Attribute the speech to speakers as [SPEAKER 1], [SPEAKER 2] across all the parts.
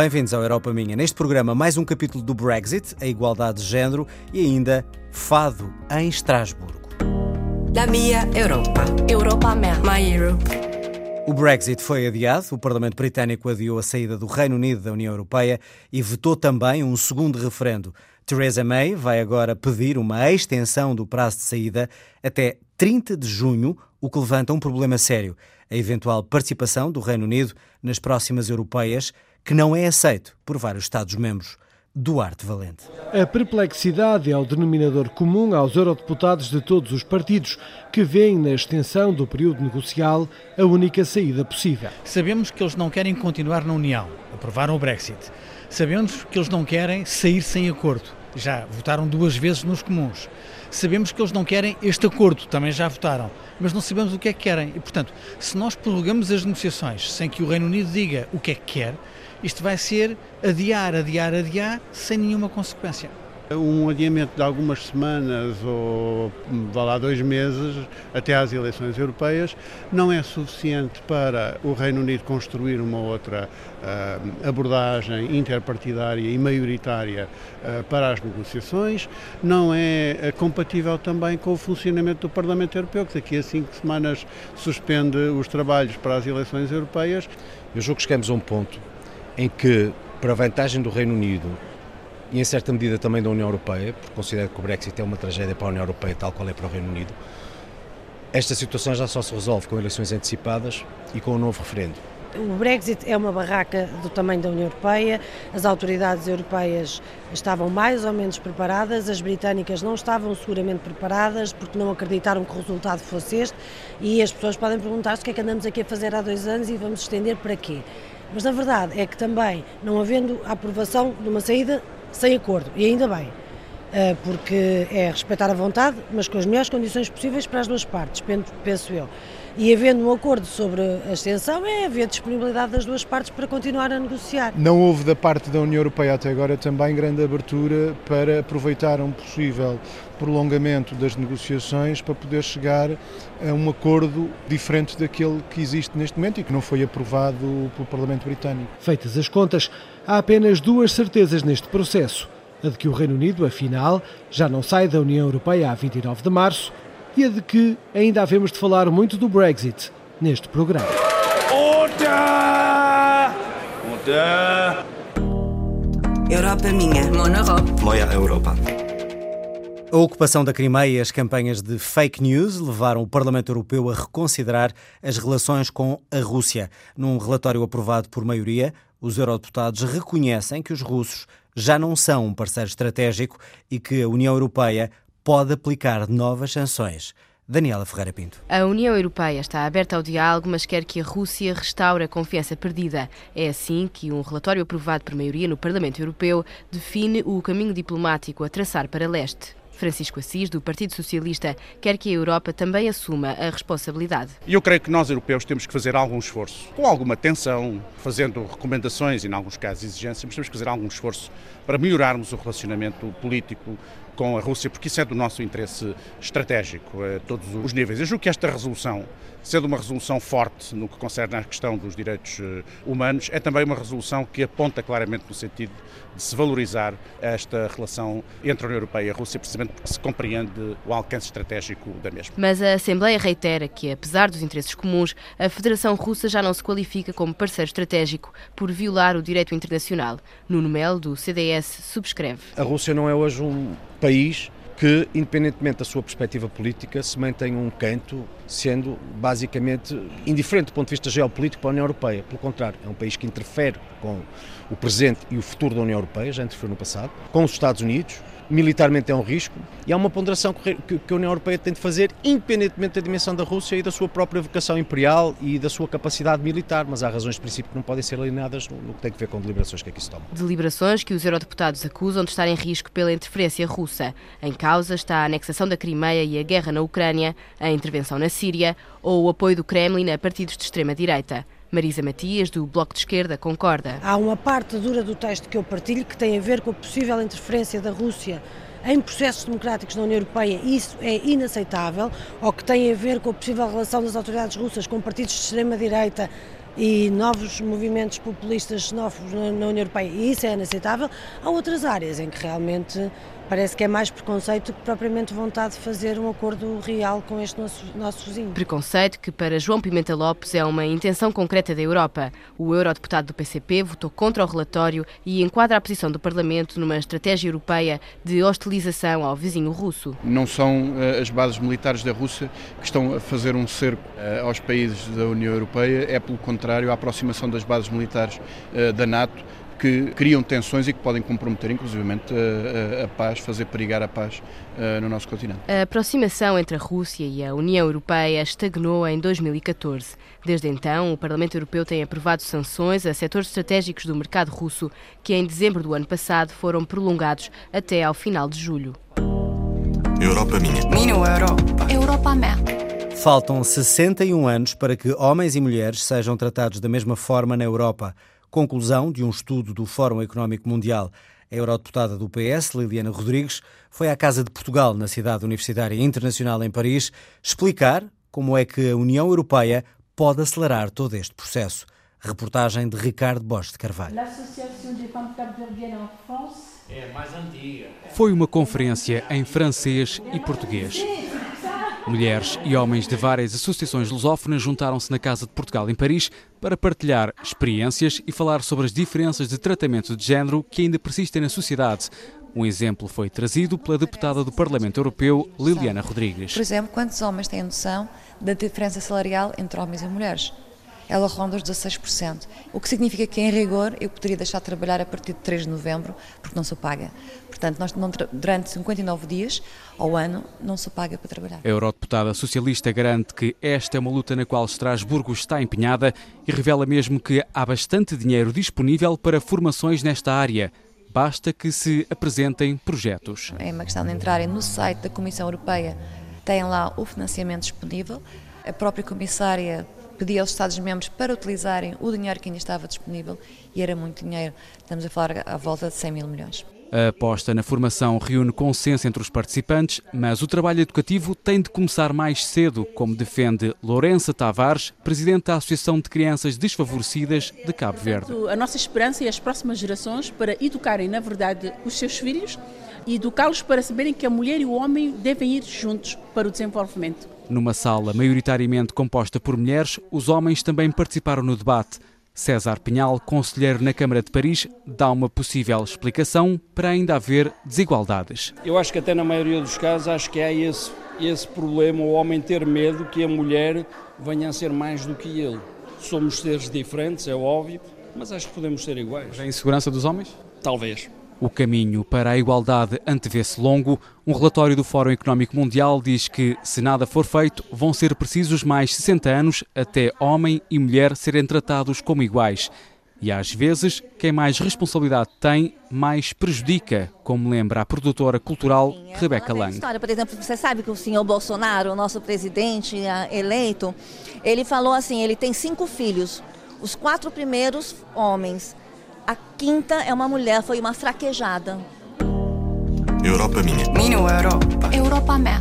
[SPEAKER 1] Bem-vindos ao Europa Minha. Neste programa, mais um capítulo do Brexit, a igualdade de género e ainda Fado em Estrasburgo.
[SPEAKER 2] La minha Europa. Europa minha. My Europe.
[SPEAKER 1] O Brexit foi adiado, o Parlamento Britânico adiou a saída do Reino Unido da União Europeia e vetou também um segundo referendo. Theresa May vai agora pedir uma extensão do prazo de saída até 30 de junho, o que levanta um problema sério: a eventual participação do Reino Unido nas próximas europeias, que não é aceito por vários Estados-membros. Duarte Valente.
[SPEAKER 3] A perplexidade é o denominador comum aos eurodeputados de todos os partidos, que veem na extensão do período negocial a única saída possível.
[SPEAKER 4] Sabemos que eles não querem continuar na União, aprovaram o Brexit. Sabemos que eles não querem sair sem acordo, já votaram duas vezes nos comuns. Sabemos que eles não querem este acordo, também já votaram, mas não sabemos o que é que querem. E, portanto, se nós prorrogamos as negociações sem que o Reino Unido diga o que é que quer, isto vai ser adiar, adiar, adiar, sem nenhuma consequência.
[SPEAKER 5] Um adiamento de algumas semanas ou vá lá dois meses até às eleições europeias não é suficiente para o Reino Unido construir uma outra uh, abordagem interpartidária e maioritária uh, para as negociações, não é uh, compatível também com o funcionamento do Parlamento Europeu, que daqui a cinco semanas suspende os trabalhos para as eleições europeias.
[SPEAKER 6] Eu julgo que chegamos a um ponto em que, para vantagem do Reino Unido e em certa medida também da União Europeia, porque considero que o Brexit é uma tragédia para a União Europeia, tal qual é para o Reino Unido, esta situação já só se resolve com eleições antecipadas e com um novo referendo.
[SPEAKER 7] O Brexit é uma barraca do tamanho da União Europeia, as autoridades europeias estavam mais ou menos preparadas, as britânicas não estavam seguramente preparadas porque não acreditaram que o resultado fosse este e as pessoas podem perguntar-se o que é que andamos aqui a fazer há dois anos e vamos estender para quê? Mas a verdade é que também, não havendo aprovação de uma saída sem acordo, e ainda bem, porque é respeitar a vontade, mas com as melhores condições possíveis para as duas partes, penso eu. E havendo um acordo sobre a extensão, é haver disponibilidade das duas partes para continuar a negociar.
[SPEAKER 3] Não houve da parte da União Europeia até agora também grande abertura para aproveitar um possível prolongamento das negociações para poder chegar a um acordo diferente daquele que existe neste momento e que não foi aprovado pelo Parlamento Britânico. Feitas as contas, há apenas duas certezas neste processo. A de que o Reino Unido, afinal, já não sai da União Europeia a 29 de março e a de que ainda havemos de falar muito do Brexit neste programa.
[SPEAKER 2] Order!
[SPEAKER 8] Order!
[SPEAKER 2] Europa é minha. Mon Europe.
[SPEAKER 8] Moja Europa.
[SPEAKER 1] A ocupação da Crimeia e as campanhas de fake news levaram o Parlamento Europeu a reconsiderar as relações com a Rússia. Num relatório aprovado por maioria, os eurodeputados reconhecem que os russos já não são um parceiro estratégico e que a União Europeia pode aplicar novas sanções. Daniela Ferreira Pinto.
[SPEAKER 9] A União Europeia está aberta ao diálogo, mas quer que a Rússia restaure a confiança perdida. É assim que um relatório aprovado por maioria no Parlamento Europeu define o caminho diplomático a traçar para leste. Francisco Assis, do Partido Socialista, quer que a Europa também assuma a responsabilidade.
[SPEAKER 10] Eu creio que nós, europeus, temos que fazer algum esforço, com alguma atenção, fazendo recomendações e, em alguns casos, exigências, mas temos que fazer algum esforço para melhorarmos o relacionamento político com a Rússia, porque isso é do nosso interesse estratégico a todos os níveis. Eu julgo que esta resolução, sendo uma resolução forte no que concerne à questão dos direitos eh, humanos, é também uma resolução que aponta claramente no sentido de se valorizar esta relação entre a União Europeia e a Rússia, precisamente porque se compreende o alcance estratégico da mesma.
[SPEAKER 9] Mas a Assembleia reitera que, apesar dos interesses comuns, a Federação Russa já não se qualifica como parceiro estratégico por violar o direito internacional. Nuno Melo, do CDS, subscreve.
[SPEAKER 6] A Rússia não é hoje um país que, independentemente da sua perspectiva política, se mantém um canto, sendo basicamente indiferente do ponto de vista geopolítico para a União Europeia. Pelo contrário, é um país que interfere com o presente e o futuro da União Europeia, já interferiu no passado, com os Estados Unidos, militarmente é um risco e há uma ponderação que a União Europeia tem de fazer, independentemente da dimensão da Rússia e da sua própria vocação imperial e da sua capacidade militar, mas há razões de princípio que não podem ser alienadas no que tem a ver com deliberações que aqui se tomam.
[SPEAKER 9] Deliberações que os eurodeputados acusam de estar em risco pela interferência russa. Em causa está a anexação da Crimeia e a guerra na Ucrânia, a intervenção na Síria ou o apoio do Kremlin a partidos de extrema-direita. Marisa Matias, do Bloco de Esquerda, concorda.
[SPEAKER 7] Há uma parte dura do texto que eu partilho que tem a ver com a possível interferência da Rússia em processos democráticos na União Europeia, isso é inaceitável, ou que tem a ver com a possível relação das autoridades russas com partidos de extrema-direita e novos movimentos populistas xenófobos na, União Europeia, e isso é inaceitável. Há outras áreas em que realmente parece que é mais preconceito que propriamente vontade de fazer um acordo real com este nosso, nosso vizinho.
[SPEAKER 9] Preconceito que para João Pimenta Lopes é uma intenção concreta da Europa. O eurodeputado do PCP votou contra o relatório e enquadra a posição do Parlamento numa estratégia europeia de hostilização ao vizinho russo.
[SPEAKER 11] Não são uh, as bases militares da Rússia que estão a fazer um cerco uh, aos países da União Europeia, é pelo contrário a aproximação das bases militares uh, da NATO que criam tensões e que podem comprometer, inclusivamente, a, a, a paz, fazer perigar a paz uh, no nosso continente.
[SPEAKER 9] A aproximação entre a Rússia e a União Europeia estagnou em 2014. Desde então, o Parlamento Europeu tem aprovado sanções a setores estratégicos do mercado russo que, em dezembro do ano passado, foram prolongados até ao final de julho.
[SPEAKER 2] Europa minha. Minha Europa. Europa
[SPEAKER 1] minha. Faltam 61 anos para que homens e mulheres sejam tratados da mesma forma na Europa. Conclusão de um estudo do Fórum Económico Mundial. A eurodeputada do PS, Liliana Rodrigues, foi à Casa de Portugal, na Cidade Universitária Internacional em Paris, explicar como é que a União Europeia pode acelerar todo este processo. Reportagem de Ricardo Bosch de Carvalho.
[SPEAKER 12] Foi uma conferência em francês e português. Mulheres e homens de várias associações lusófonas juntaram-se na Casa de Portugal em Paris para partilhar experiências e falar sobre as diferenças de tratamento de género que ainda persistem na sociedade. Um exemplo foi trazido pela deputada do Parlamento Europeu, Liliana Rodrigues.
[SPEAKER 13] Por exemplo, quantos homens têm noção da diferença salarial entre homens e mulheres? Ela ronda os 16%. O que significa que, em rigor, eu poderia deixar de trabalhar a partir de 3 de novembro, porque não sou paga. Portanto, nós não, durante 59 dias ao ano não sou paga para trabalhar.
[SPEAKER 12] A eurodeputada socialista garante que esta é uma luta na qual Estrasburgo está empenhada e revela mesmo que há bastante dinheiro disponível para formações nesta área. Basta que se apresentem projetos.
[SPEAKER 13] É uma questão de entrarem no site da Comissão Europeia, têm lá o financiamento disponível. A própria comissária pedia aos Estados-membros para utilizarem o dinheiro que ainda estava disponível e era muito dinheiro. Estamos a falar à volta de 100 mil milhões.
[SPEAKER 12] A aposta na formação reúne consenso entre os participantes, mas o trabalho educativo tem de começar mais cedo, como defende Lourença Tavares, presidente da Associação de Crianças Desfavorecidas de Cabo Verde.
[SPEAKER 14] A nossa esperança é as próximas gerações para educarem, na verdade, os seus filhos e educá-los para saberem que a mulher e o homem devem ir juntos para o desenvolvimento.
[SPEAKER 12] Numa sala maioritariamente composta por mulheres, os homens também participaram no debate. César Pinhal, conselheiro na Câmara de Paris, dá uma possível explicação para ainda haver desigualdades.
[SPEAKER 15] Eu acho que até na maioria dos casos acho que há esse, esse problema, o homem ter medo que a mulher venha a ser mais do que ele. Somos seres diferentes, é óbvio, mas acho que podemos ser iguais.
[SPEAKER 12] A insegurança dos homens?
[SPEAKER 15] Talvez.
[SPEAKER 12] O caminho para a igualdade antevê-se longo. Um relatório do Fórum Económico Mundial diz que, se nada for feito, vão ser precisos mais 60 anos até homem e mulher serem tratados como iguais. E às vezes, quem mais responsabilidade tem, mais prejudica, como lembra a produtora cultural Sim, Rebeca Lang.
[SPEAKER 16] História, por exemplo, você sabe que o senhor Bolsonaro, o nosso presidente eleito, ele falou assim, ele tem cinco filhos, os quatro primeiros homens, a quinta é uma mulher, foi uma fraquejada.
[SPEAKER 2] Europa minha. Minha Europa. Europa minha.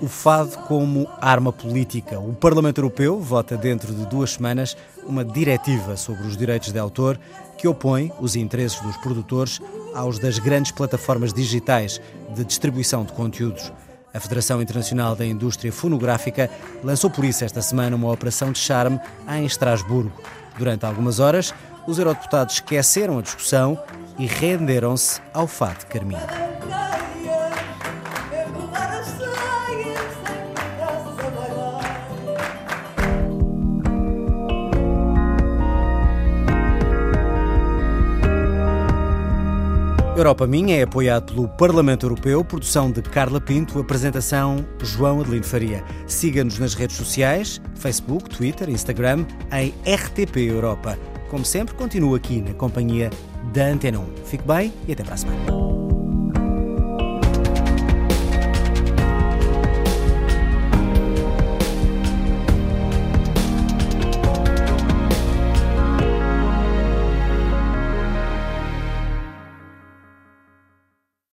[SPEAKER 1] O fado como arma política. O Parlamento Europeu vota dentro de duas semanas uma diretiva sobre os direitos de autor que opõe os interesses dos produtores aos das grandes plataformas digitais de distribuição de conteúdos. A Federação Internacional da Indústria Fonográfica lançou por isso esta semana uma operação de charme em Estrasburgo. Durante algumas horas, os eurodeputados esqueceram a discussão e renderam-se ao fato de Europa Minha é apoiado pelo Parlamento Europeu, produção de Carla Pinto, apresentação João Adelino Faria. Siga-nos nas redes sociais, Facebook, Twitter, Instagram, em RTP Europa. Como sempre, continuo aqui na companhia da Antena 1. Fique bem e até para a semana.